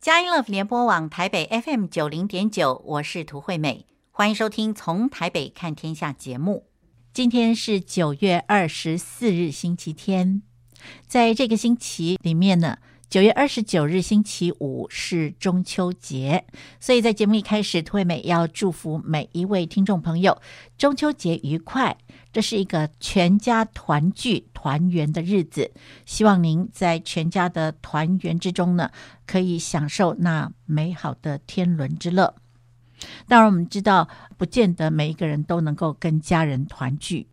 佳音乐联播网台北 FM 九零点九，我是涂惠美，欢迎收听《从台北看天下》节目。今天是九月二十四日，星期天。在这个星期里面呢，九月二十九日星期五是中秋节，所以在节目一开始，涂惠美要祝福每一位听众朋友中秋节愉快。这是一个全家团聚团圆的日子，希望您在全家的团圆之中呢，可以享受那美好的天伦之乐。当然，我们知道，不见得每一个人都能够跟家人团聚。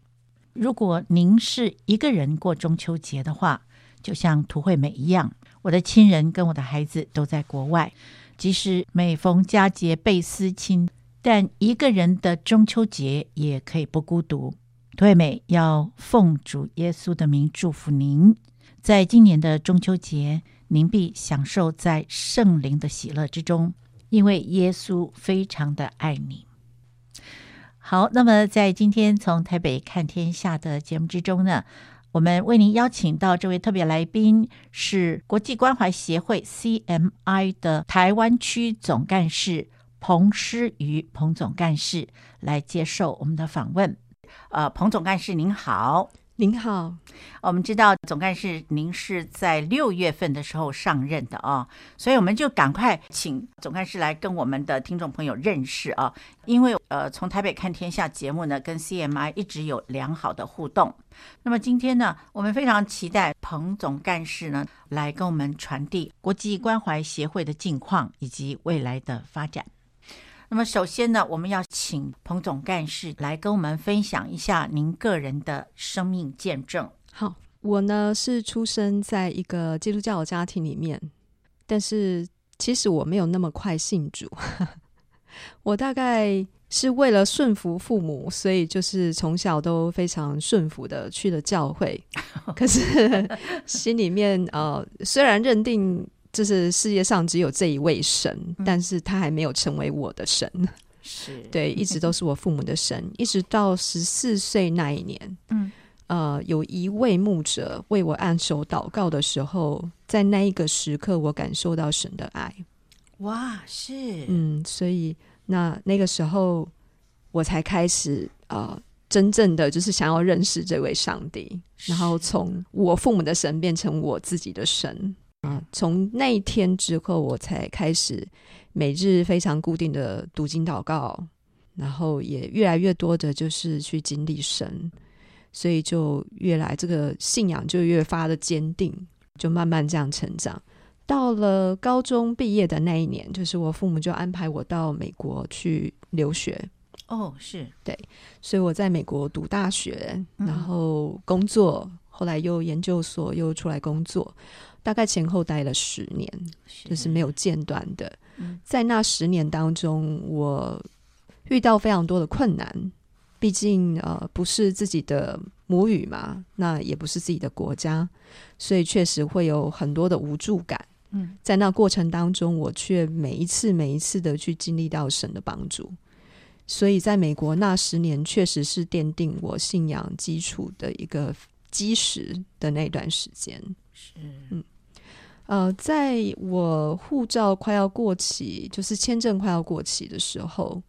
如果您是一个人过中秋节的话，就像涂惠美一样，我的亲人跟我的孩子都在国外，即使每逢佳节倍思亲，但一个人的中秋节也可以不孤独。涂惠美要奉主耶稣的名祝福您，在今年的中秋节，您必享受在圣灵的喜乐之中，因为耶稣非常的爱你。好，那么在今天从台北看天下的节目之中呢，我们为您邀请到这位特别来宾是国际关怀协会 CMI 的台湾区总干事彭诗瑜彭总干事来接受我们的访问。呃，彭总干事您好，您好。我们知道总干事您是在六月份的时候上任的啊，所以我们就赶快请总干事来跟我们的听众朋友认识啊。因为呃，从台北看天下节目呢，跟 CMI 一直有良好的互动。那么今天呢，我们非常期待彭总干事呢来跟我们传递国际关怀协会的近况以及未来的发展。那么，首先呢，我们要请彭总干事来跟我们分享一下您个人的生命见证。好，我呢是出生在一个基督教的家庭里面，但是其实我没有那么快信主。我大概是为了顺服父母，所以就是从小都非常顺服的去了教会。可是心里面呃，虽然认定。就是世界上只有这一位神，嗯，但是他还没有成为我的神，是。对，一直 都是我父母的神，一直到十四岁那一年，嗯，呃，有一位牧者为我按手祷告的时候，在那一个时刻，我感受到神的爱，哇，是，嗯，所以那那个时候，我才开始呃，真正的就是想要认识这位上帝，然后从我父母的神变成我自己的神。啊，从那一天之后，我才开始每日非常固定的读经祷告，然后也越来越多的，就是去经历神，所以就越来这个信仰就越发的坚定，就慢慢这样成长。到了高中毕业的那一年，就是我父母就安排我到美国去留学。哦，是对，所以我在美国读大学，然后工作，嗯、后来又研究所，又出来工作。大概前后待了十年，就是没有间断的。在那十年当中，我遇到非常多的困难。毕竟呃，不是自己的母语嘛，那也不是自己的国家，所以确实会有很多的无助感。嗯，在那过程当中，我却每一次每一次的去经历到神的帮助。所以在美国那十年，确实是奠定我信仰基础的一个基石的那段时间。是，嗯。呃，在我护照快要过期，就是签证快要过期的时候，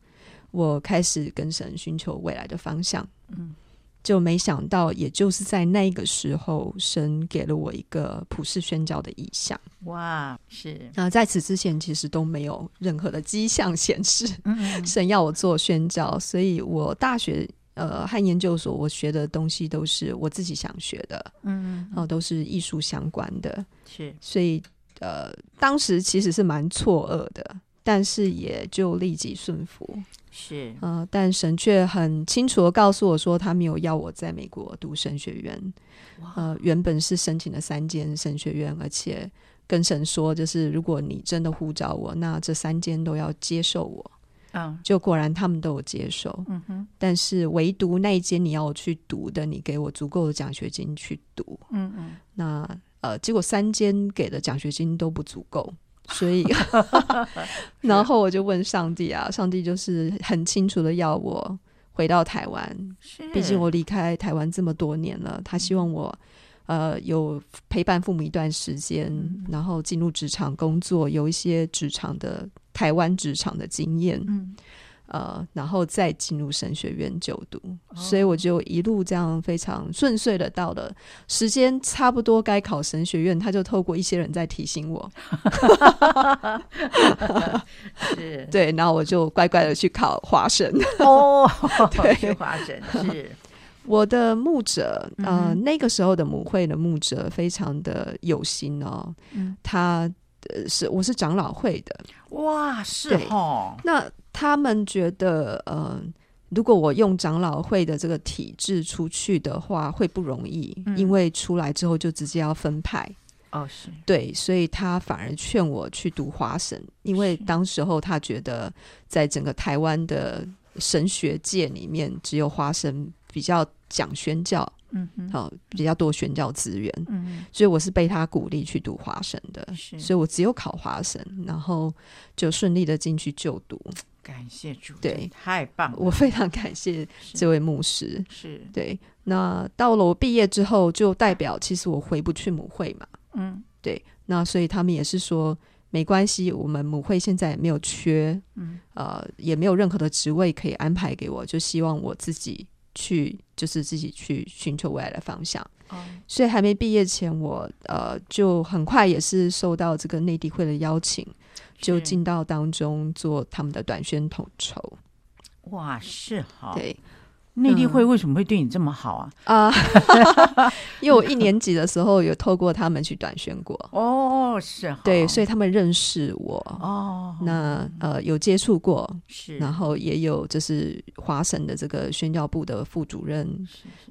我开始跟神寻求未来的方向。嗯，就没想到，也就是在那个时候，神给了我一个普世宣教的意向。哇，是。那在此之前，其实都没有任何的迹象显示，神要我做宣教，所以我大学。呃，和研究所我学的东西都是我自己想学的，嗯，然后都是艺术相关的，是，所以呃，当时其实是蛮错愕的，但是也就立即顺服，是，呃，但神却很清楚的告诉我说，他没有要我在美国读神学院，呃，原本是申请了三间神学院，而且跟神说，就是如果你真的呼召我，那这三间都要接受我。嗯，就果然他们都有接受，嗯哼，但是唯独那一间你要我去读的，你给我足够的奖学金去读，嗯嗯，那呃，结果三间给的奖学金都不足够，所以，然后我就问上帝啊，上帝就是很清楚的要我回到台湾，毕竟我离开台湾这么多年了，他希望我呃，有陪伴父母一段时间，嗯、然后进入职场工作，有一些职场的台湾职场的经验，嗯，呃，然后再进入神学院就读，哦、所以我就一路这样非常顺遂的到了时间差不多该考神学院，他就透过一些人在提醒我，是，对，然后我就乖乖的去考华神，哦，对，去华神是。我的牧者，呃，嗯、那个时候的母会的牧者非常的有心哦。嗯，他呃是我是长老会的，哇，是哦。那他们觉得，呃，如果我用长老会的这个体制出去的话，会不容易，嗯、因为出来之后就直接要分派。哦，是对，所以他反而劝我去读华神，因为当时候他觉得，在整个台湾的神学界里面，只有华神比较。讲宣教，嗯哼，好，比较多宣教资源，嗯，所以我是被他鼓励去读华神的，是，所以我只有考华神，然后就顺利的进去就读。感谢主，对，太棒了，我非常感谢这位牧师，是。对。那到了我毕业之后，就代表其实我回不去母会嘛，嗯，对。那所以他们也是说没关系，我们母会现在也没有缺，嗯，呃，也没有任何的职位可以安排给我，就希望我自己。去就是自己去寻求未来的方向，哦、所以还没毕业前我，我呃就很快也是受到这个内地会的邀请，就进到当中做他们的短宣统筹。哇，是好对。内地会为什么会对你这么好啊？啊、嗯，因为我一年级的时候有透过他们去短宣过。哦，是，对，所以他们认识我。哦，那呃有接触过，是，然后也有就是华省的这个宣教部的副主任，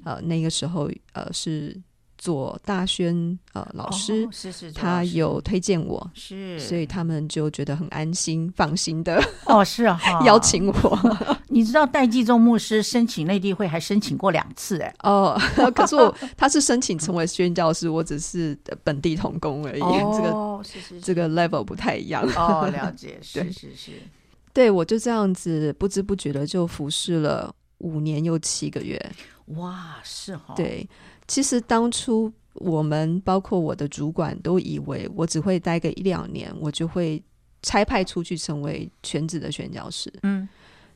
呃那个时候呃是。做大宣呃老师，哦、是是他有推荐我，是，所以他们就觉得很安心、放心的哦，是哈，邀请我。你知道戴季宗牧师申请内地会还申请过两次哎，哦，可是我他是申请成为宣教师，我只是本地同工而已，哦、这个是是，是。这个 level 不太一样。哦，了解，是是是，对我就这样子不知不觉的就服侍了五年又七个月，哇，是哈，对。其实当初我们包括我的主管都以为我只会待个一两年，我就会差派出去成为全职的宣教师。嗯，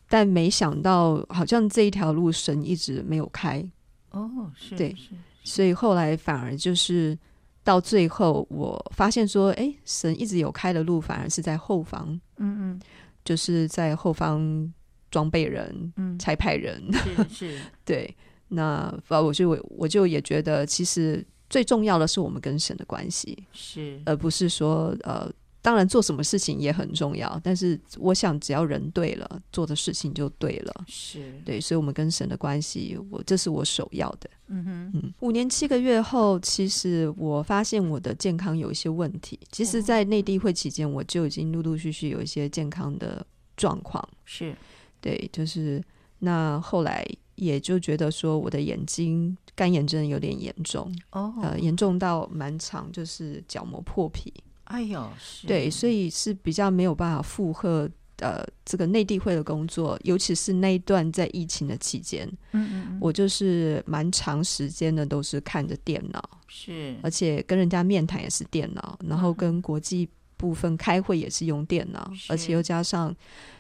但没想到好像这一条路神一直没有开。哦，是，对，所以后来反而就是到最后，我发现说，哎，神一直有开的路，反而是在后方。嗯嗯，就是在后方装备人，嗯，差派人，是是，对。那我就我就也觉得，其实最重要的是我们跟神的关系，是，而不是说呃，当然做什么事情也很重要，但是我想只要人对了，做的事情就对了，是对，所以我们跟神的关系，我这是我首要的。嗯哼，嗯，五年七个月后，其实我发现我的健康有一些问题。其实，在内地会期间，我就已经陆陆续续有一些健康的状况。是，对，就是那后来。也就觉得说我的眼睛干眼症有点严重。哦，呃，严重到蛮长，就是角膜破皮。哎呦，是。对，所以是比较没有办法负荷呃这个内地会的工作，尤其是那一段在疫情的期间，嗯嗯嗯，我就是蛮长时间的都是看着电脑，是，而且跟人家面谈也是电脑，然后跟国际部分开会也是用电脑，而且又加上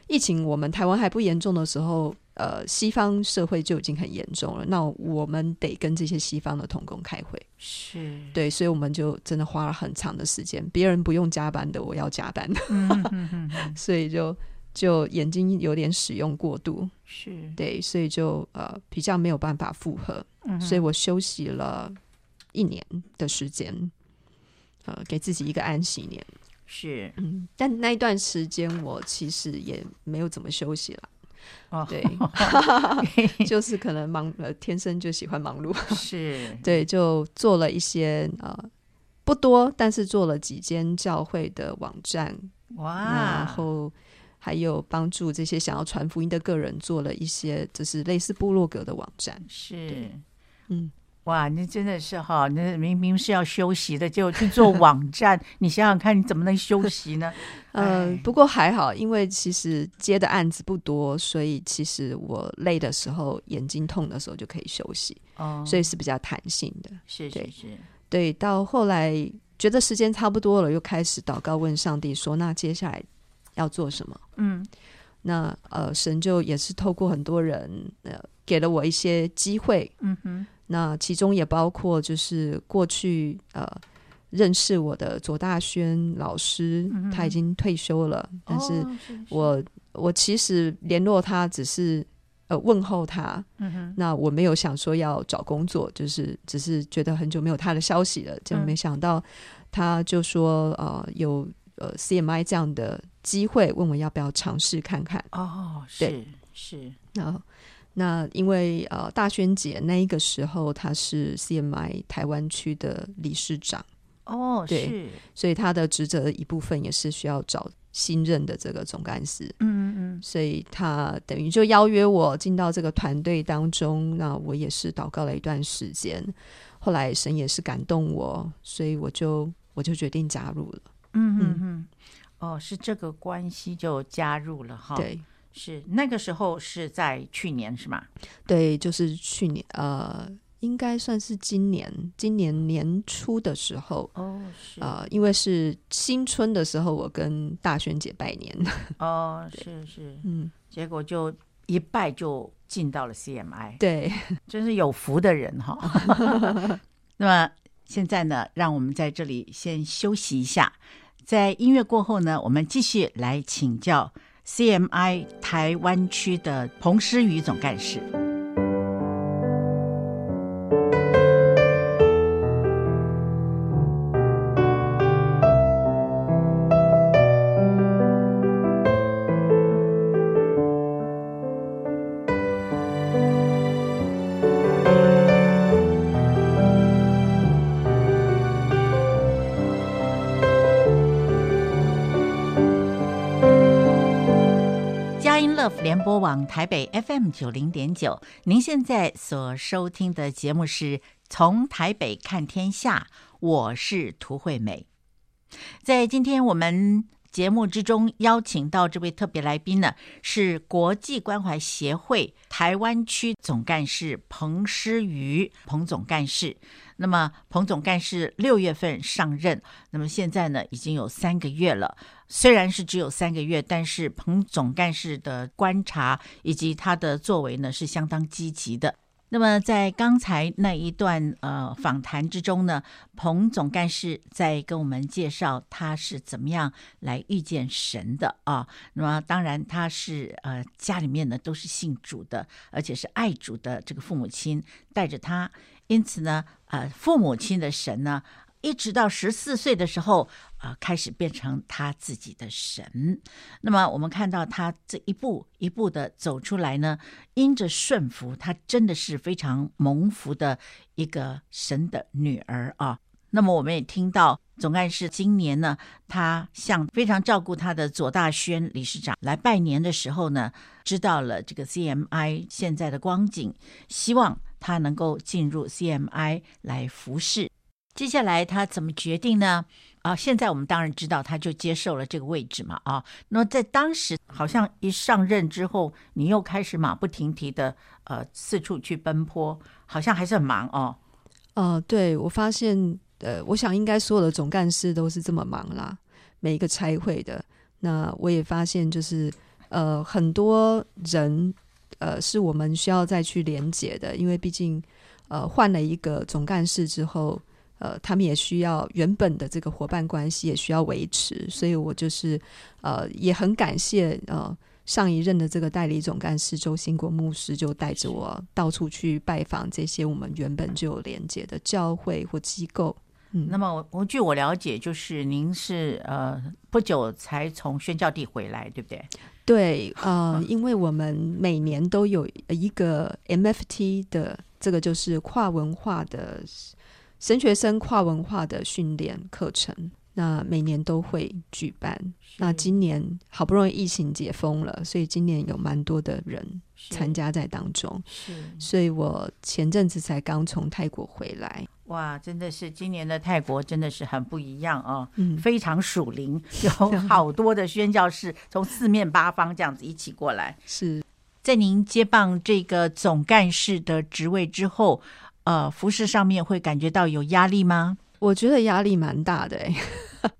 疫情，我们台湾还不严重的时候。呃，西方社会就已经很严重了，那我们得跟这些西方的童工开会，是。对，所以我们就真的花了很长的时间，别人不用加班的，我要加班，嗯嗯嗯、所以就就眼睛有点使用过度，是。对，所以就呃比较没有办法负荷，嗯，所以我休息了一年的时间，呃，给自己一个安息年，是，嗯，但那一段时间我其实也没有怎么休息了。哦，对，就是可能忙呃，天生就喜欢忙碌，是。对，就做了一些呃不多，但是做了几间教会的网站，哇，然后还有帮助这些想要传福音的个人做了一些就是类似部落格的网站，是，嗯。哇，你真的是哈！你明明是要休息的，就去做网站。你想想看，你怎么能休息呢？嗯、呃，不过还好，因为其实接的案子不多，所以其实我累的时候、眼睛痛的时候就可以休息。哦，所以是比较弹性的。是是是。对，到后来觉得时间差不多了，又开始祷告问上帝说：“那接下来要做什么？”嗯，那呃，神就也是透过很多人呃，给了我一些机会。嗯哼，那其中也包括就是过去呃认识我的左大轩老师，嗯、他已经退休了，但是我、我其实联络他只是。呃，问候他，嗯，那我没有想说要找工作，就是只是觉得很久没有他的消息了，就没想到他就说，呃，有呃 CMI 这样的机会，问我要不要尝试看看。哦，对，是，是，那那因为呃大轩姐那一个时候她是 CMI 台湾区的理事长，哦，对，是，所以她的职责一部分也是需要找。新任的这个总干事，嗯嗯嗯，所以她等于就邀约我进到这个团队当中，那我也是祷告了一段时间，后来神也是感动我，所以我就我就决定加入了，嗯嗯。嗯，哦，是这个关系就加入了哈，对，是那个时候是在去年是吗？对，就是去年呃。应该算是今年，今年年初的时候哦，是啊、呃，因为是新春的时候，我跟大萱姐拜年 哦，是是，嗯，结果就一拜就进到了 CMI，对，真是有福的人哈。那么现在呢，让我们在这里先休息一下，在音乐过后呢，我们继续来请教 CMI 台湾区的彭诗瑜总干事。Love 联播网台北 FM 九零点九，您现在所收听的节目是从台北看天下，我是涂惠美。在今天我们节目之中邀请到这位特别来宾呢，是国际关怀协会台湾区总干事彭诗瑜，彭总干事。那么彭总干事六月份上任，那么现在呢已经有三个月了。虽然是只有三个月，但是彭总干事的观察以及他的作为呢是相当积极的。那么在刚才那一段呃访谈之中呢，彭总干事在跟我们介绍他是怎么样来遇见神的啊。那么当然他是呃家里面呢都是信主的，而且是爱主的这个父母亲带着他。因此呢，呃，父母亲的神呢，一直到十四岁的时候，啊、开始变成他自己的神。那么，我们看到他这一步一步的走出来呢，因着顺服，他真的是非常蒙福的一个神的女儿啊。那么，我们也听到总干事今年呢，他向非常照顾他的左大轩理事长来拜年的时候呢，知道了这个 CMI 现在的光景，希望。他能够进入 CMI 来服侍，接下来他怎么决定呢？啊，现在我们当然知道，他就接受了这个位置嘛。啊，那在当时，好像一上任之后，你又开始马不停蹄的呃四处去奔波，好像还是很忙哦。呃，对，我发现，呃，我想应该所有的总干事都是这么忙啦，每一个差会的。那我也发现，就是呃很多人。呃，是我们需要再去连接的，因为毕竟，呃，换了一个总干事之后，呃，他们也需要原本的这个伙伴关系也需要维持，所以我就是，呃，也很感谢呃上一任的这个代理总干事周兴国牧师，就带着我到处去拜访这些我们原本就有连接的教会或机构。嗯，那么我我据我了解，就是您是呃不久才从宣教地回来，对不对？对，呃，因为我们每年都有一个 MFT 的这个就是跨文化的神学生跨文化的训练课程，那每年都会举办。那今年好不容易疫情解封了，所以今年有蛮多的人参加在当中。是，所以我前阵子才刚从泰国回来。哇，真的是今年的泰国真的是很不一样啊，嗯，非常属灵，有好多的宣教士从四面八方这样子一起过来。是在您接棒这个总干事的职位之后，呃，服饰上面会感觉到有压力吗？我觉得压力蛮大的，哎，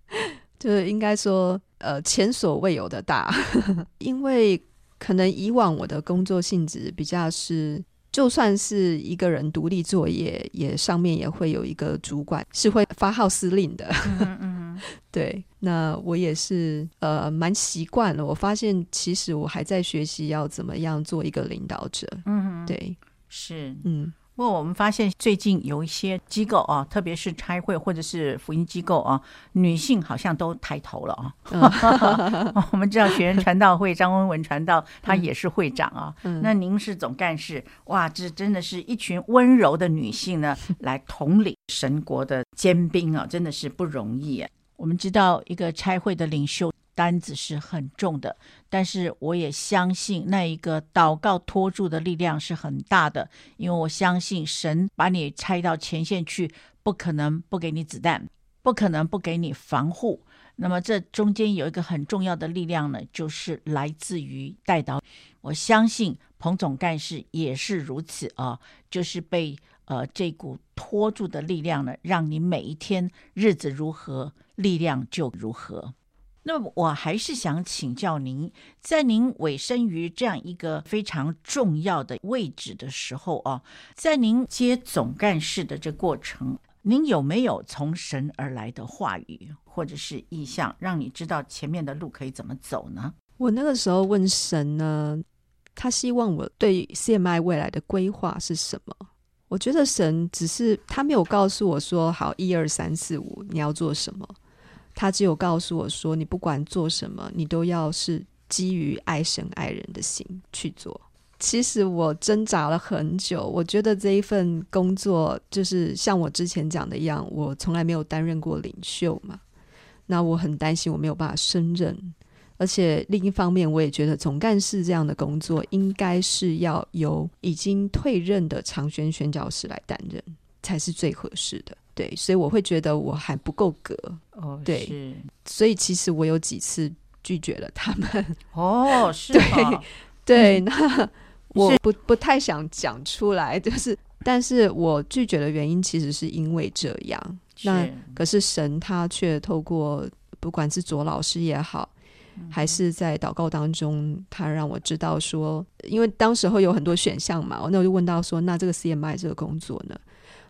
就是应该说，呃，前所未有的大，因为可能以往我的工作性质比较是。就算是一个人独立作业，也上面也会有一个主管是会发号施令的。嗯嗯，对，那我也是呃蛮习惯了。我发现其实我还在学习要怎么样做一个领导者。嗯，对，是嗯。不过我们发现最近有一些机构啊，特别是差会或者是福音机构啊，女性好像都抬头了啊。嗯、我们知道学员传道会张文文传道，她也是会长啊。嗯、那您是总干事，哇，这真的是一群温柔的女性呢，来统领神国的尖兵啊，真的是不容易啊。我们知道一个差会的领袖。担子是很重的，但是我也相信那一个祷告托住的力量是很大的，因为我相信神把你拆到前线去，不可能不给你子弹，不可能不给你防护。那么这中间有一个很重要的力量呢，就是来自于代祷。我相信彭总干事也是如此啊，就是被呃这股托住的力量呢，让你每一天日子如何，力量就如何。那么我还是想请教您，在您委身于这样一个非常重要的位置的时候啊，在您接总干事的这过程，您有没有从神而来的话语或者是意向，让你知道前面的路可以怎么走呢？我那个时候问神呢，他希望我对 CMI 未来的规划是什么？我觉得神只是他没有告诉我说，好，一二三四五，你要做什么。他只有告诉我说：“你不管做什么，你都要是基于爱神爱人的心去做。”其实我挣扎了很久，我觉得这一份工作就是像我之前讲的一样，我从来没有担任过领袖嘛。那我很担心我没有办法胜任，而且另一方面，我也觉得总干事这样的工作应该是要由已经退任的长宣宣教师来担任才是最合适的。对，所以我会觉得我还不够格哦。对，所以其实我有几次拒绝了他们。哦，是吗？对对，那 我不不太想讲出来，就是，但是我拒绝的原因其实是因为这样。那可是神他却透过不管是左老师也好，嗯、还是在祷告当中，他让我知道说，因为当时候有很多选项嘛，那我就问到说，那这个 CMI 这个工作呢？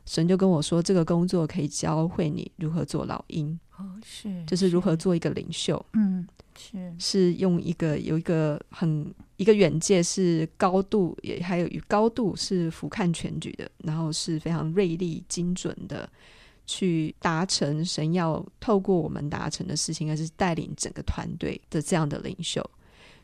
神就跟我说，这个工作可以教会你如何做老鹰，哦，是，就是如何做一个领袖，嗯，是，是用一个有一个很一个远界，是高度也还有与高度是俯瞰全局的，然后是非常锐利精准的去达成神要透过我们达成的事情，而是带领整个团队的这样的领袖，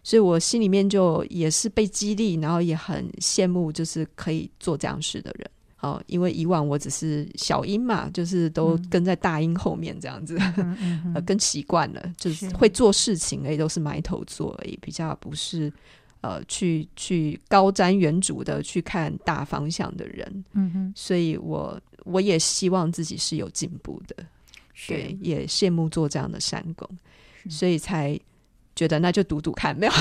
所以我心里面就也是被激励，然后也很羡慕，就是可以做这样事的人。哦，因为以往我只是小音嘛，就是都跟在大音后面这样子，嗯、呃，跟习惯了，就是会做事情而已，都是埋头做而已，比较不是呃去去高瞻远瞩的去看大方向的人。嗯哼，所以我我也希望自己是有进步的，是对，也羡慕做这样的山工，所以才。觉得那就赌赌看，没有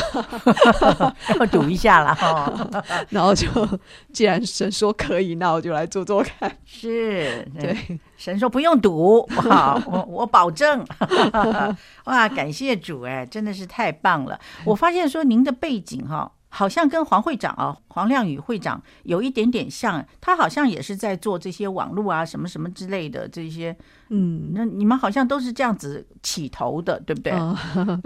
要 赌一下了。哈。然后就既然神说可以，那我就来做做看。是，对，神说不用赌，好，我我保证。哇，感谢主，哎，真的是太棒了。我发现说您的背景哈。好像跟黄会长啊，黄亮宇会长有一点点像，他好像也是在做这些网络啊，什么什么之类的这些，嗯，那你们好像都是这样子起头的，对不对？哦、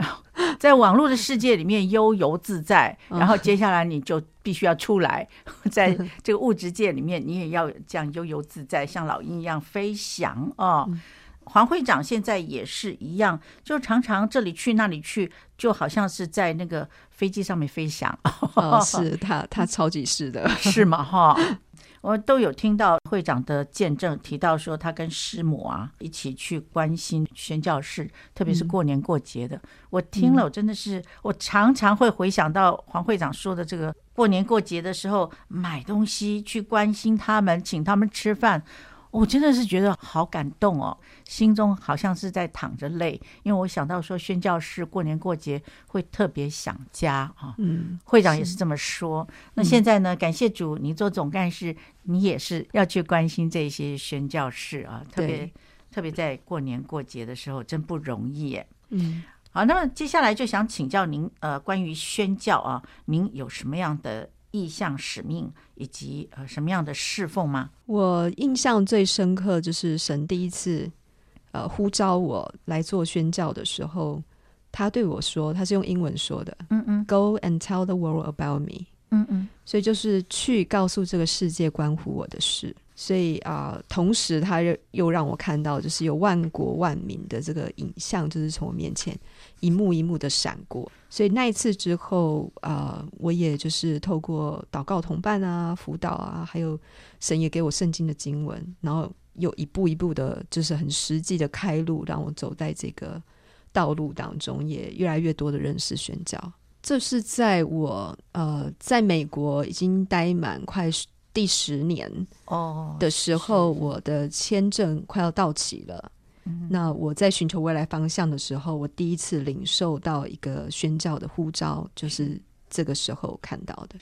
在网络的世界里面悠游自在，然后接下来你就必须要出来，在 这个物质界里面，你也要这样悠游自在，像老鹰一样飞翔啊。哦嗯黄会长现在也是一样，就常常这里去那里去，就好像是在那个飞机上面飞翔。哦，是他，他超级是的，是吗？哈，我都有听到会长的见证，提到说他跟师母啊一起去关心宣教士，特别是过年过节的。嗯、我听了，我真的是，我常常会回想到黄会长说的这个过年过节的时候买东西去关心他们，请他们吃饭。我真的是觉得好感动哦，心中好像是在淌着泪，因为我想到说宣教士过年过节会特别想家啊。嗯，会长也是这么说。那现在呢，感谢主，你做总干事，你也是要去关心这些宣教士啊，特别特别在过年过节的时候，真不容易耶。嗯，好，那么接下来就想请教您，呃，关于宣教啊，您有什么样的意向使命，以及呃什么样的侍奉吗？我印象最深刻就是神第一次呃呼召我来做宣教的时候，他对我说，他是用英文说的，嗯嗯，Go and tell the world about me。嗯嗯，所以就是去告诉这个世界关乎我的事。所以啊、同时他又又让我看到，就是有万国万民的这个影像，就是从我面前一幕一幕的闪过。所以那一次之后啊、呃，我也就是透过祷告同伴啊、辅导啊，还有神也给我圣经的经文，然后又一步一步的，就是很实际的开路，让我走在这个道路当中，也越来越多的认识宣教。这是在我呃在美国已经待满快。第十年哦的时候，oh, 我的签证快要到期了。嗯、那我在寻求未来方向的时候，我第一次领受到一个宣教的呼召，就是这个时候看到的。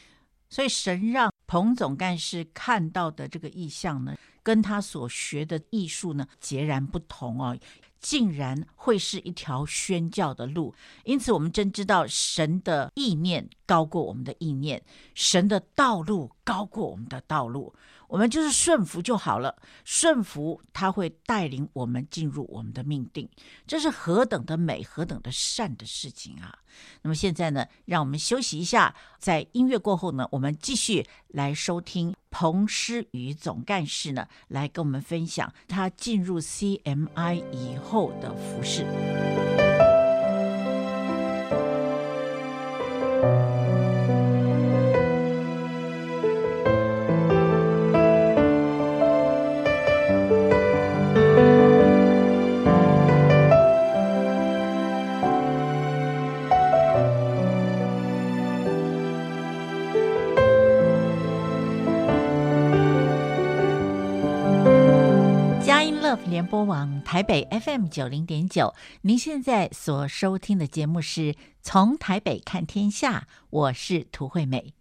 所以神让彭总干事看到的这个意象呢，跟他所学的艺术呢截然不同哦。竟然会是一条宣教的路，因此我们真知道神的意念高过我们的意念，神的道路高过我们的道路。我们就是顺服就好了，顺服他会带领我们进入我们的命定，这是何等的美，何等的善的事情啊！那么现在呢，让我们休息一下，在音乐过后呢，我们继续来收听彭诗雨总干事呢来跟我们分享他进入 CMI 以后的服饰联播网台北 FM 九零点九，您现在所收听的节目是从台北看天下，我是涂惠美。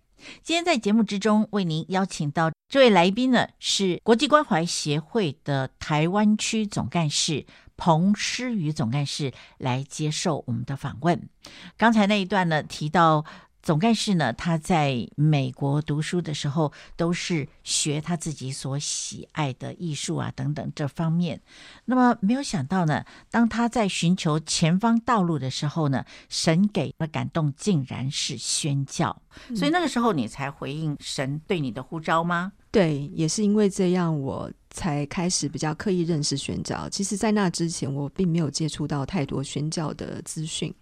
今天在节目之中为您邀请到这位来宾呢，是国际关怀协会的台湾区总干事彭诗雨总干事来接受我们的访问。刚才那一段呢，提到。总干事呢，他在美国读书的时候，都是学他自己所喜爱的艺术啊等等这方面。那么没有想到呢，当他在寻求前方道路的时候呢，神给的感动竟然是宣教。嗯。所以那个时候你才回应神对你的呼召吗？对，也是因为这样，我才开始比较刻意认识宣教。其实，在那之前，我并没有接触到太多宣教的资讯。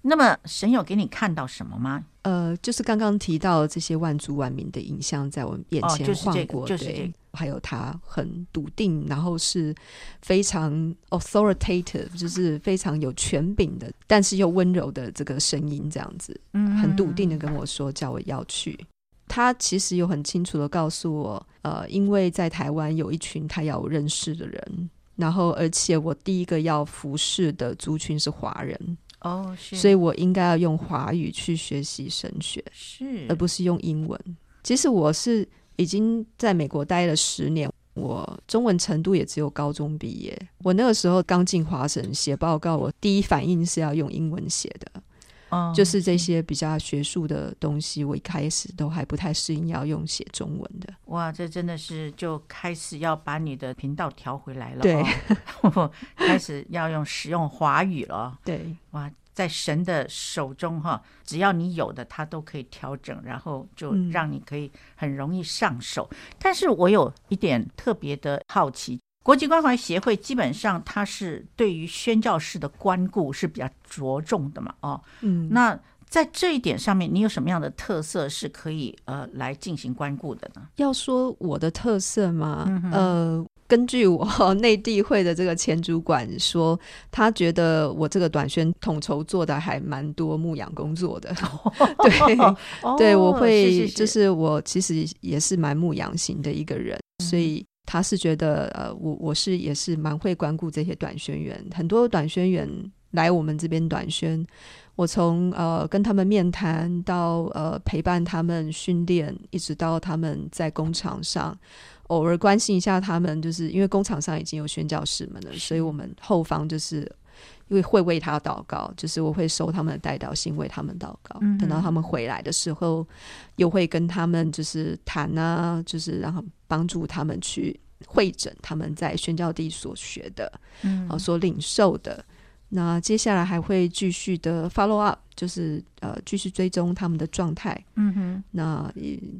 那么，神有给你看到什么吗？呃，就是刚刚提到这些万族万民的影像在我们眼前晃过，对，还有他很笃定，然后是非常 authoritative，就是非常有权柄的，但是又温柔的这个声音，这样子，嗯，很笃定的跟我说，叫我要去。他其实有很清楚的告诉我，呃，因为在台湾有一群他要认识的人，然后而且我第一个要服侍的族群是华人。哦、oh，是，所以我应该要用华语去学习神学，是，而不是用英文。其实我是已经在美国待了十年，我中文程度也只有高中毕业。我那个时候刚进华神写报告，我第一反应是要用英文写的，哦、oh，就是这些比较学术的东西，我一开始都还不太适应要用写中文的。哇，这真的是就开始要把你的频道调回来了，对，哦、开始要用使用华语了，对，哇。在神的手中，哈，只要你有的，他都可以调整，然后就让你可以很容易上手。嗯。但是我有一点特别的好奇，国际关怀协会基本上它是对于宣教士的关顾是比较着重的嘛，哦，嗯，那在这一点上面，你有什么样的特色是可以呃来进行关顾的呢？要说我的特色吗？嗯、呃。根据我内地会的这个前主管说，他觉得我这个短宣统筹做的还蛮多牧养工作的。对，哦、对，我会就是我其实也是蛮牧养型的一个人，嗯、所以他是觉得呃，我我是也是蛮会关顾这些短宣员，很多短宣员来我们这边短宣，我从呃跟他们面谈到呃陪伴他们训练，一直到他们在工厂上。偶尔关心一下他们，就是因为工厂上已经有宣教士们了，所以我们后方就是因为会为他祷告，就是我会收他们的代祷信，为他们祷告。嗯、等到他们回来的时候，又会跟他们就是谈啊，就是让他们帮助他们去会诊他们在宣教地所学的，嗯，啊，所领受的。那接下来还会继续的 follow up，就是呃继续追踪他们的状态。嗯哼，那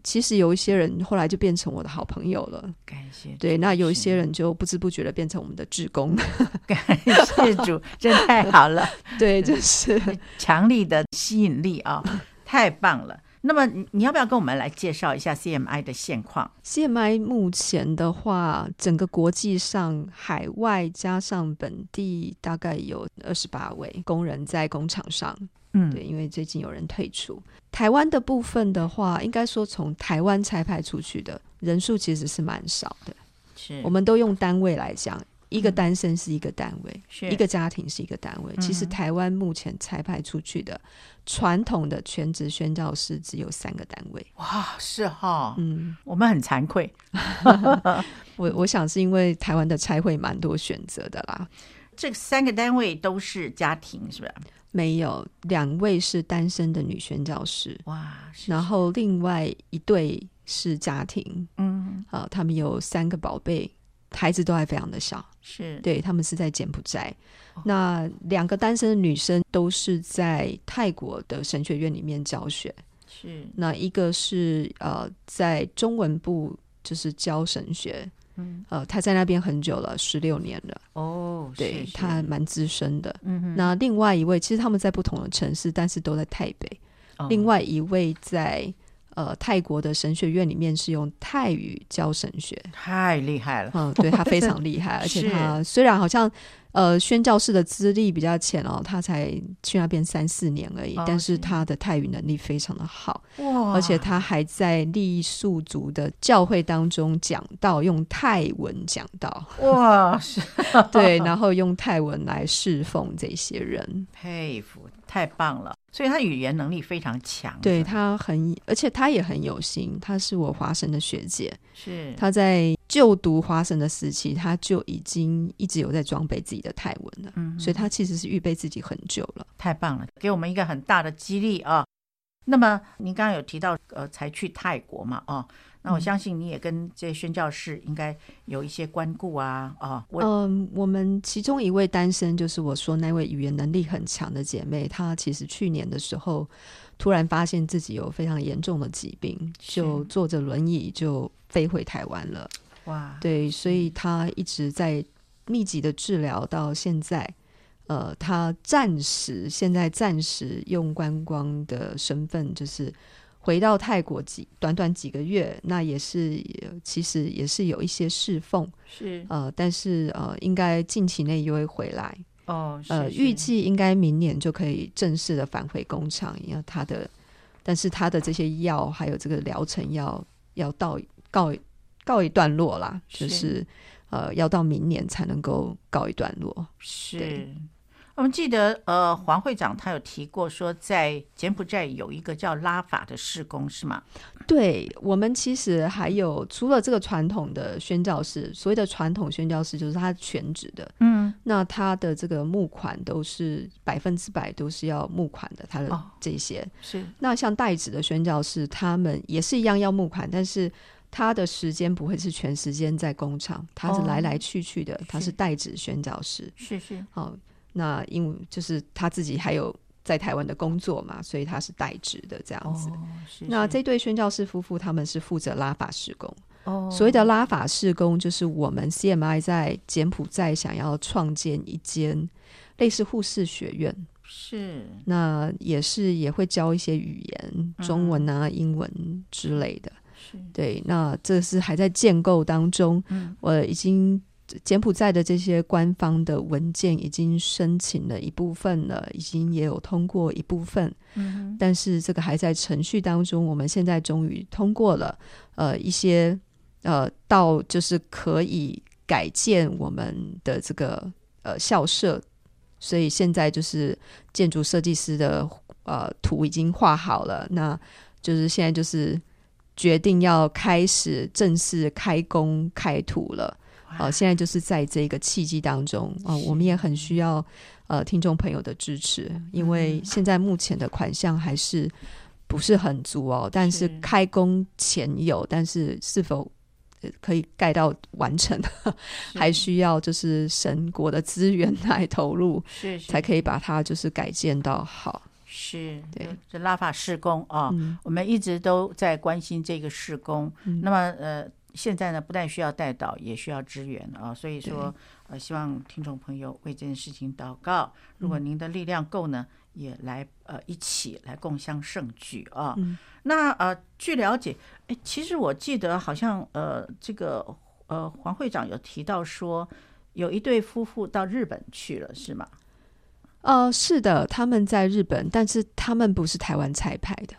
其实有一些人后来就变成我的好朋友了。感谢。对，那有一些人就不知不觉的变成我们的志工。感谢主，真太好了。对，就是强力的吸引力啊，太棒了。那么你你要不要跟我们来介绍一下 CMI 的现况？CMI 目前的话，整个国际上海外加上本地，大概有二十八位工人在工厂上。嗯，对，因为最近有人退出。台湾的部分的话，应该说从台湾拆派出去的人数其实是蛮少的。是，我们都用单位来讲。一个单身是一个单位，是一个家庭是一个单位。嗯、其实台湾目前差派出去的传统的全职宣教师只有三个单位。哇，是哈，嗯，我们很惭愧。我我想是因为台湾的差会蛮多选择的啦。这三个单位都是家庭，是不是？没有，两位是单身的女宣教师。哇，是是，然后另外一对是家庭。嗯，啊，他们有三个宝贝。孩子都还非常的小，是对，他们是在柬埔寨。哦、那两个单身的女生都是在泰国的神学院里面教学，是那一个是呃在中文部就是教神学，嗯呃他在那边很久了，十六年了哦，对，她蛮资深的。嗯哼，那另外一位其实他们在不同的城市，但是都在台北。哦、另外一位在。呃，泰国的神学院里面是用泰语教神学，太厉害了。嗯，对，他非常厉害，而且他虽然好像呃宣教士的资历比较浅哦，他才去那边三四年而已，哦、但是他的泰语能力非常的好，哇！而且他还在傈僳族的教会当中讲到，用泰文讲到，哇！是，对，然后用泰文来侍奉这些人，佩服。太棒了，所以他语言能力非常强。对，他很，而且他也很有心。他是我华神的学姐，是他在就读华神的时期，他就已经一直有在装备自己的泰文了。嗯，所以他其实是预备自己很久了。太棒了，给我们一个很大的激励啊！那么您刚刚有提到，呃，才去泰国嘛？啊。那我相信你也跟这些宣教士应该有一些关顾啊啊！嗯、呃，我们其中一位单身，就是我说那位语言能力很强的姐妹，她其实去年的时候突然发现自己有非常严重的疾病，就坐着轮椅就飞回台湾了。哇！对，所以她一直在密集的治疗到现在。呃，她暂时现在暂时用观光的身份，就是。回到泰国几短短几个月，那也是其实也是有一些侍奉，是。呃，但是呃，应该近期内又会回来哦。是是呃，预计应该明年就可以正式的返回工厂，因为他的，但是他的这些药还有这个疗程要要到告告一段落啦，是就是。呃，要到明年才能够告一段落，是。对我们记得，呃，黄会长他有提过说，在柬埔寨有一个叫拉法的施工，是吗？对，我们其实还有除了这个传统的宣教士，所谓的传统宣教士就是他全职的，嗯，那他的这个募款都是百分之百都是要募款的，他的这些、哦、是。那像代职的宣教士，他们也是一样要募款，但是他的时间不会是全时间在工厂，他是来来去去的，哦、他是代职宣教士，是是，好。那因为就是他自己还有在台湾的工作嘛，所以他是代职的这样子。哦、是是，那这对宣教士夫妇他们是负责拉法施工。哦，所谓的拉法施工就是我们 CMI 在柬埔寨想要创建一间类似护士学院。是。那也是也会教一些语言，中文啊、嗯、英文之类的。是。对，那这是还在建构当中。嗯。我已经。柬埔寨的这些官方的文件已经申请了一部分了，已经也有通过一部分，嗯，但是这个还在程序当中。我们现在终于通过了，呃，一些呃，到就是可以改建我们的这个呃校舍，所以现在就是建筑设计师的呃图已经画好了，那就是现在就是决定要开始正式开工开图了。好，现在就是在这个契机当中啊，我们也很需要呃听众朋友的支持，因为现在目前的款项还是不是很足哦。但是开工前有，但是是否可以盖到完成，还需要就是神国的资源来投入，是才可以把它就是改建到好。是对，这拉法施工啊，我们一直都在关心这个施工。那么呃。现在呢，不但需要带导，也需要支援啊！所以说，呃，希望听众朋友为这件事情祷告。如果您的力量够呢，也来呃一起来共襄盛举啊！嗯、那呃，据了解，哎，其实我记得好像呃，这个呃黄会长有提到说，有一对夫妇到日本去了，是吗？呃，是的，他们在日本，但是他们不是台湾彩排的。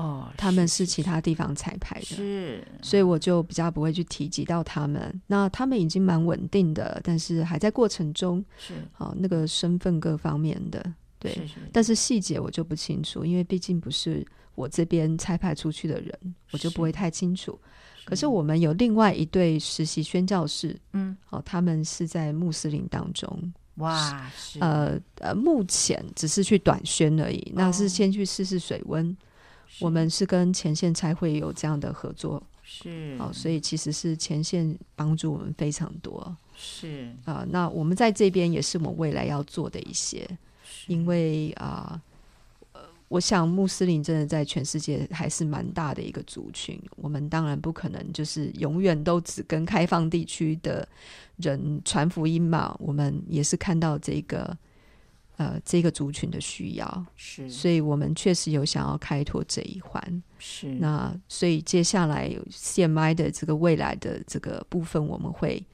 哦，他们是其他地方彩排的，是，所以我就比较不会去提及到他们。那他们已经蛮稳定的，但是还在过程中，是，好，那个身份各方面的，对，是是，但是细节我就不清楚，因为毕竟不是我这边拆派出去的人，我就不会太清楚。可是我们有另外一对实习宣教士，嗯，好，他们是在穆斯林当中，哇，是，呃呃，目前只是去短宣而已，哦，那是先去试试水温。我们是跟前线才会有这样的合作，是。哦，所以其实是前线帮助我们非常多，是。啊、呃，那我们在这边也是我们未来要做的一些，因为啊、呃，我想穆斯林真的在全世界还是蛮大的一个族群，我们当然不可能就是永远都只跟开放地区的人传福音嘛，我们也是看到这个。呃，这个族群的需要是，所以我们确实有想要开拓这一环。是，那所以接下来 CMI 的这个未来的这个部分，我们会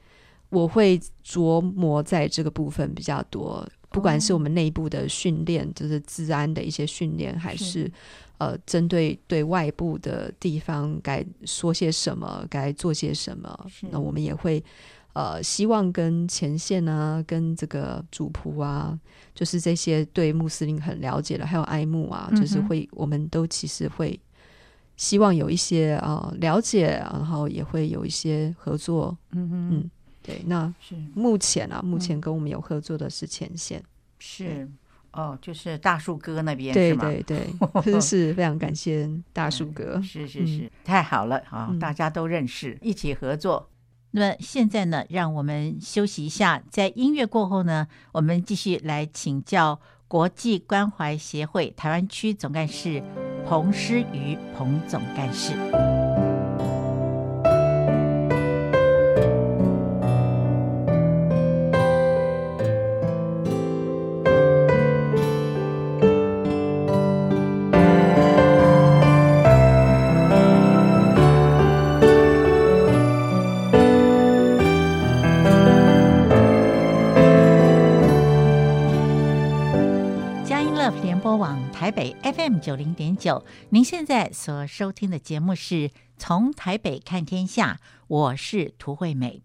我会琢磨在这个部分比较多，不管是我们内部的训练，就是治安的一些训练，还是，是呃，针对对外部的地方该说些什么，该做些什么，那我们也会。呃，希望跟前线啊，跟这个主仆啊，就是这些对穆斯林很了解的，还有爱慕啊，嗯、就是会，我们都其实会希望有一些啊、呃、了解，然后也会有一些合作。嗯嗯，对，那是。目前啊，目前跟我们有合作的是前线，是。哦，就是大树哥那边，对对对，真是非常感谢大树哥，嗯、是是是，嗯、太好了啊，大家都认识，一起合作。那么现在呢，让我们休息一下，在音乐过后呢，我们继续来请教国际关怀协会台湾区总干事彭诗瑜彭总干事。台北 FM 九零点九，您现在所收听的节目是从台北看天下，我是涂惠美。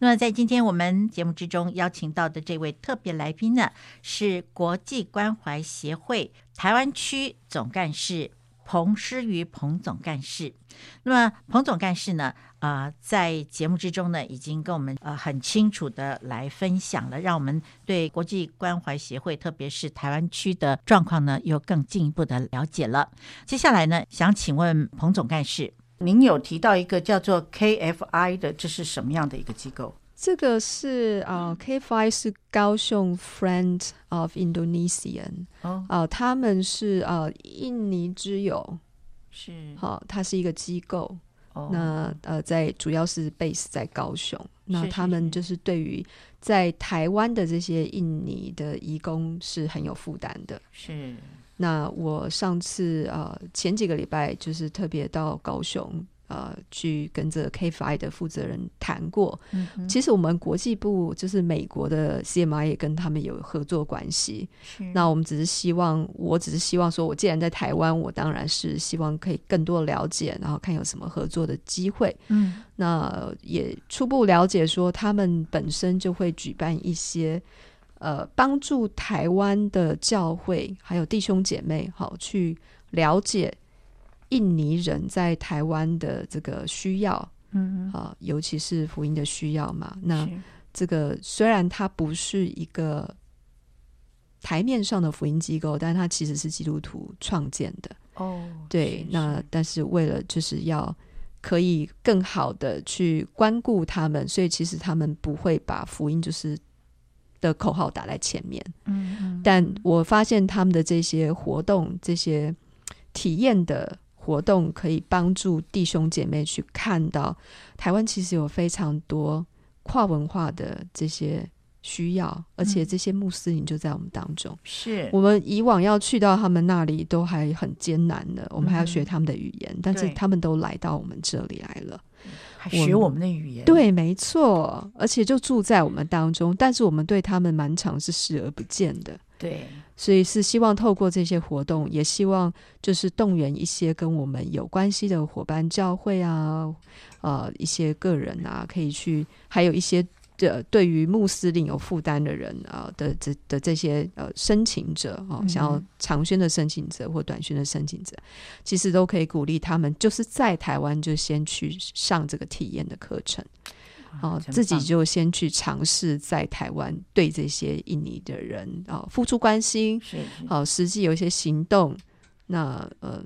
那么在今天我们节目之中邀请到的这位特别来宾呢，是国际关怀协会台湾区总干事。彭诗瑜彭总干事，那么彭总干事呢？啊、呃，在节目之中呢，已经跟我们呃很清楚的来分享了，让我们对国际关怀协会，特别是台湾区的状况呢，有更进一步的了解了。接下来呢，想请问彭总干事，您有提到一个叫做 KFI 的，这是什么样的一个机构？这个是啊、uh,，KFI 是高雄 Friend of Indonesian 哦，啊，他们是啊，uh, 印尼之友是好，uh, 它是一个机构。Oh. 那呃，在主要是 base 在高雄。那他们就是对于在台湾的这些印尼的移工是很有负担的。是。那我上次呃前几个礼拜就是特别到高雄。呃，去跟这 KFI 的负责人谈过。嗯，其实我们国际部就是美国的 CMI 也跟他们有合作关系。是，那我们只是希望，我只是希望说，我既然在台湾，我当然是希望可以更多了解，然后看有什么合作的机会。嗯，那也初步了解说，他们本身就会举办一些呃，帮助台湾的教会还有弟兄姐妹好去了解。印尼人在台湾的这个需要，嗯啊，尤其是福音的需要嘛。那这个虽然它不是一个台面上的福音机构，但它其实是基督徒创建的。哦，对，那但是为了就是要可以更好的去关顾他们，所以其实他们不会把福音就是的口号打在前面。嗯嗯，但我发现他们的这些活动，这些体验的活动，可以帮助弟兄姐妹去看到台湾其实有非常多跨文化的这些。需要，而且这些穆斯林就在我们当中。是我们以往要去到他们那里都还很艰难的，我们还要学他们的语言，嗯、但是他们都来到我们这里来了，还学我们的语言。对，没错，而且就住在我们当中，但是我们对他们蛮常是视而不见的。对，所以是希望透过这些活动，也希望就是动员一些跟我们有关系的伙伴、教会啊，呃，一些个人啊，可以去，还有一些。这对于穆斯林有负担的人啊的这的这些呃申请者啊，想要长宣的申请者或短宣的申请者，其实都可以鼓励他们，就是在台湾就先去上这个体验的课程，啊，自己就先去尝试在台湾对这些印尼的人啊付出关心，好，实际有一些行动，那呃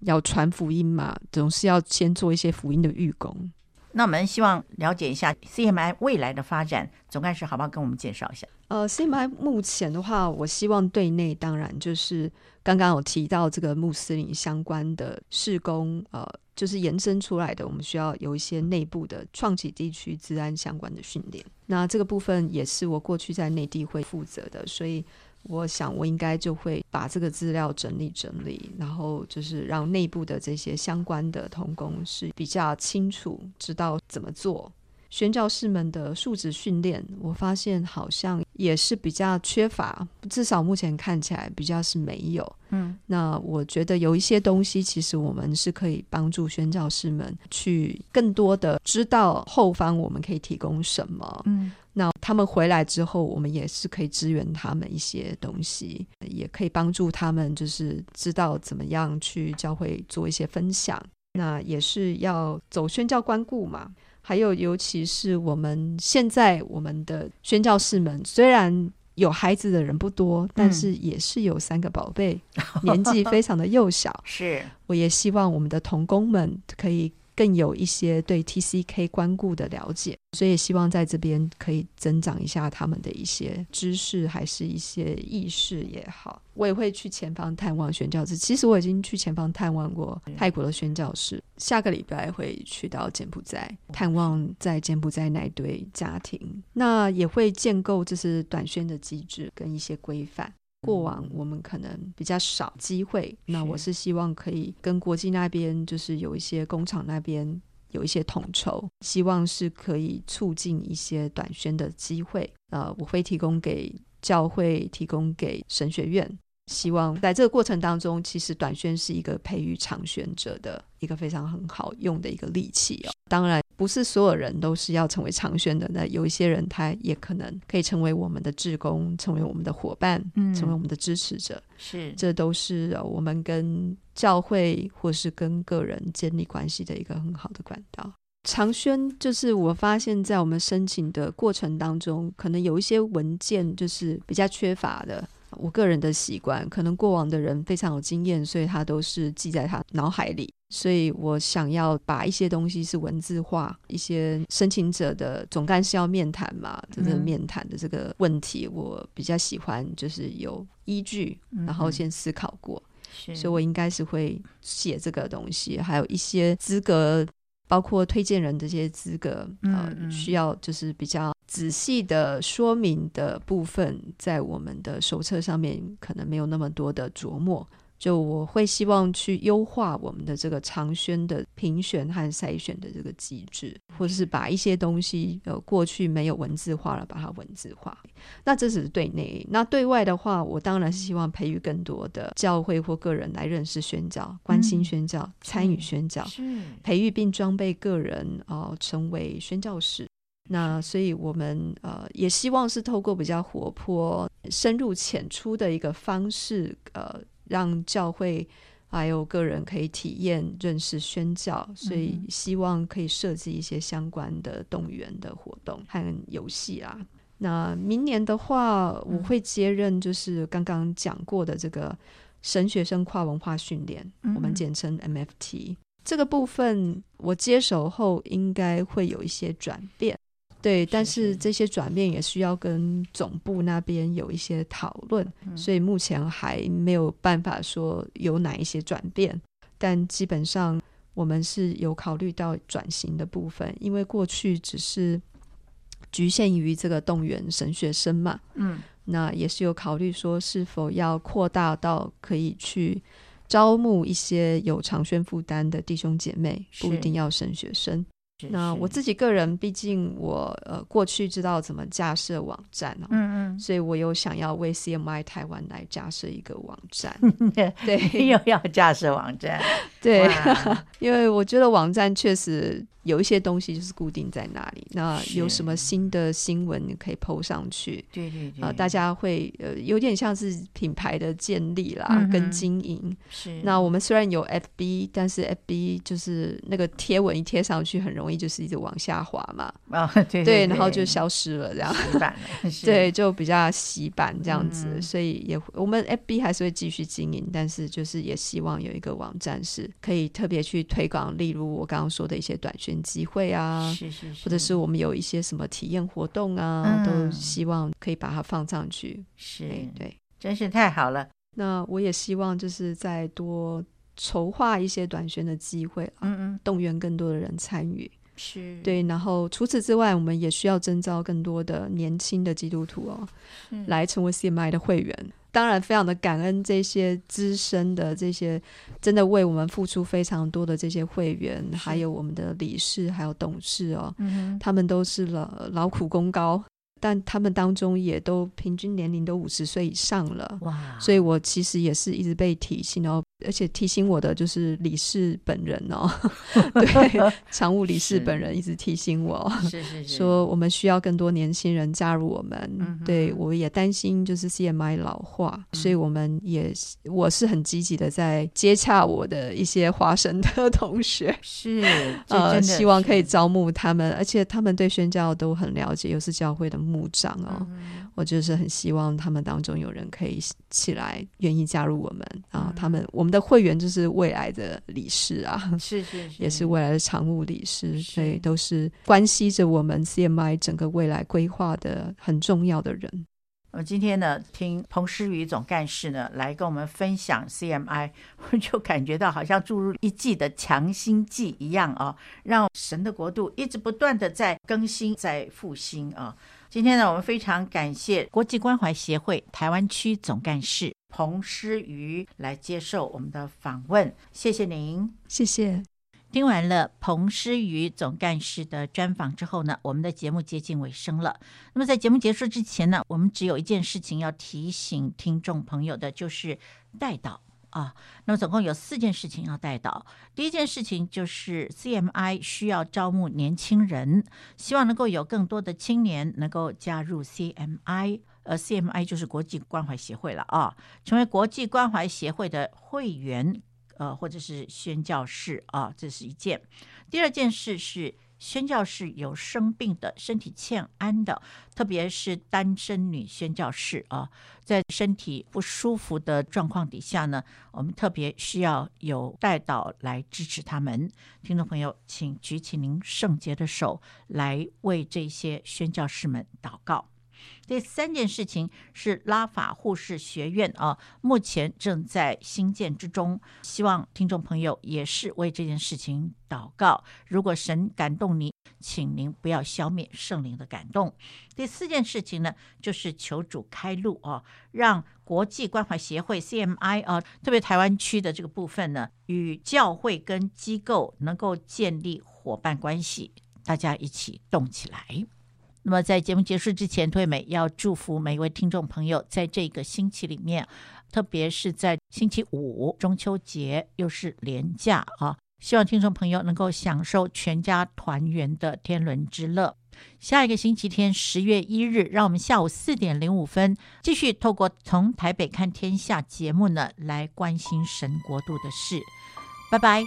要传福音嘛，总是要先做一些福音的预工。那我们希望了解一下 CMI 未来的发展，总干事好不好跟我们介绍一下？呃，CMI 目前的话，我希望对内当然就是刚刚有提到这个穆斯林相关的事工，呃，就是延伸出来的，我们需要有一些内部的创启地区治安相关的训练。那这个部分也是我过去在内地会负责的，所以。我想，我应该就会把这个资料整理整理，然后就是让内部的这些相关的同工是比较清楚，知道怎么做。宣教士们的素质训练，我发现好像也是比较缺乏，至少目前看起来比较是没有。嗯，那我觉得有一些东西，其实我们是可以帮助宣教士们去更多的知道后方我们可以提供什么。嗯。那他们回来之后，我们也是可以支援他们一些东西，也可以帮助他们，就是知道怎么样去教会做一些分享。那也是要走宣教关顾嘛。还有，尤其是我们现在我们的宣教士们，虽然有孩子的人不多，但是也是有三个宝贝，年纪非常的幼小。是，我也希望我们的童工们可以。更有一些对 TCK 关顾的了解，所以也希望在这边可以增长一下他们的一些知识，还是一些意识也好。我也会去前方探望宣教士。其实我已经去前方探望过泰国的宣教士，下个礼拜会去到柬埔寨探望在柬埔寨那对家庭。那也会建构就是短宣的机制跟一些规范。过往我们可能比较少机会，那我是希望可以跟国际那边，就是有一些工厂那边有一些统筹，希望是可以促进一些短宣的机会。呃，我会提供给教会，提供给神学院。希望在这个过程当中，其实短宣是一个培育长宣者的一个非常很好用的一个利器哦。当然，不是所有人都是要成为长宣的，那有一些人他也可能可以成为我们的志工，成为我们的伙伴，嗯，成为我们的支持者。是，这都是我们跟教会或是跟个人建立关系的一个很好的管道。长宣就是我发现，在我们申请的过程当中，可能有一些文件就是比较缺乏的。我个人的习惯，可能过往的人非常有经验，所以他都是记在他脑海里。所以我想要把一些东西是文字化，一些申请者的总干事要面谈嘛，这个面谈的这个问题，我比较喜欢就是有依据，然后先思考过。嗯、所以我应该是会写这个东西，还有一些资格。包括推荐人这些资格，呃，需要就是比较仔细的说明的部分，在我们的手册上面可能没有那么多的琢磨。就我会希望去优化我们的这个长宣的评选和筛选的这个机制，或者是把一些东西呃过去没有文字化了，把它文字化。那这只是对内，那对外的话，我当然是希望培育更多的教会或个人来认识宣教、关心宣教、嗯、参与宣教，培育并装备个人哦、呃，成为宣教士。那所以我们呃也希望是透过比较活泼、深入浅出的一个方式，呃。让教会还有个人可以体验认识宣教，所以希望可以设计一些相关的动员的活动和游戏啊。那明年的话，我会接任就是刚刚讲过的这个神学生跨文化训练，我们简称 MFT 这个部分，我接手后应该会有一些转变。对，但是这些转变也需要跟总部那边有一些讨论，嗯，所以目前还没有办法说有哪一些转变。但基本上我们是有考虑到转型的部分，因为过去只是局限于这个动员神学生嘛，嗯，那也是有考虑说是否要扩大到可以去招募一些有长宣负担的弟兄姐妹，不一定要神学生。那我自己个人，毕竟我呃过去知道怎么架设网站哦，嗯嗯，所以我又想要为 CMI 台湾来架设一个网站，对，又要架设网站，对，因为我觉得网站确实。有一些东西就是固定在那里，那有什么新的新闻你可以 po 上去？对对对，呃，大家会呃有点像是品牌的建立啦，嗯、跟经营。是。那我们虽然有 FB，但是 FB 就是那个贴文一贴上去，很容易就是一直往下滑嘛。啊、哦，对对，对，对，然后就消失了，这样。洗版了。对，就比较洗版这样子，嗯、所以也我们 FB 还是会继续经营，但是就是也希望有一个网站是可以特别去推广，例如我刚刚说的一些短宣。机会啊，是是是，或者是我们有一些什么体验活动啊，嗯，都希望可以把它放上去。是，对，对，真是太好了。那我也希望就是再多筹划一些短宣的机会，嗯嗯，动员更多的人参与。是对，然后除此之外，我们也需要征召更多的年轻的基督徒哦，来成为 CMI 的会员。当然，非常的感恩这些资深的、这些真的为我们付出非常多的这些会员，还有我们的理事，还有董事哦，嗯、他们都是了劳苦功高。但他们当中也都平均年龄都五十岁以上了，哇！所以我其实也是一直被提醒哦，而且提醒我的就是理事本人哦，对，常务理事本人一直提醒我，是是是，说我们需要更多年轻人加入我们。嗯、对，我也担心就是 CMI 老化，嗯、所以我们也我是很积极的在接洽我的一些华神的同学，是 呃，希望可以招募他们，而且他们对宣教都很了解，又是教会的。牧长哦、嗯，我就是很希望他们当中有人可以起来，愿意加入我们、嗯、啊。他们我们的会员就是未来的理事啊，是是是，也是未来的常务理事，所以都是关系着我们 CMI 整个未来规划的很重要的人。我们今天呢，听彭诗雨总干事呢来跟我们分享 CMI，我就感觉到好像注入一剂的强心剂一样啊，让神的国度一直不断的在更新、在复兴啊。今天呢，我们非常感谢国际关怀协会台湾区总干事彭诗瑜来接受我们的访问，谢谢您，谢谢。听完了彭诗瑜总干事的专访之后呢，我们的节目接近尾声了。那么在节目结束之前呢，我们只有一件事情要提醒听众朋友的，就是代祷。啊，那么总共有四件事情要带到。第一件事情就是 CMI 需要招募年轻人，希望能够有更多的青年能够加入 CMI，呃，CMI 就是国际关怀协会了啊，成为国际关怀协会的会员，呃，或者是宣教士啊，这是一件。第二件事是。宣教士有生病的、身体欠安的，特别是单身女宣教士啊，在身体不舒服的状况底下呢，我们特别需要有代祷来支持他们。听众朋友，请举起您圣洁的手，来为这些宣教士们祷告。第三件事情是拉法护士学院啊，目前正在兴建之中，希望听众朋友也是为这件事情祷告。如果神感动你，请您不要消灭圣灵的感动。第四件事情呢，就是求主开路啊，让国际关怀协会 CMI 啊，特别台湾区的这个部分呢，与教会跟机构能够建立伙伴关系，大家一起动起来。那么，在节目结束之前，退美要祝福每一位听众朋友，在这个星期里面，特别是在星期五中秋节，又是连假啊，希望听众朋友能够享受全家团圆的天伦之乐。下一个星期天，十月一日，让我们下午四点零五分继续透过《从台北看天下》节目呢，来关心神国度的事。拜拜。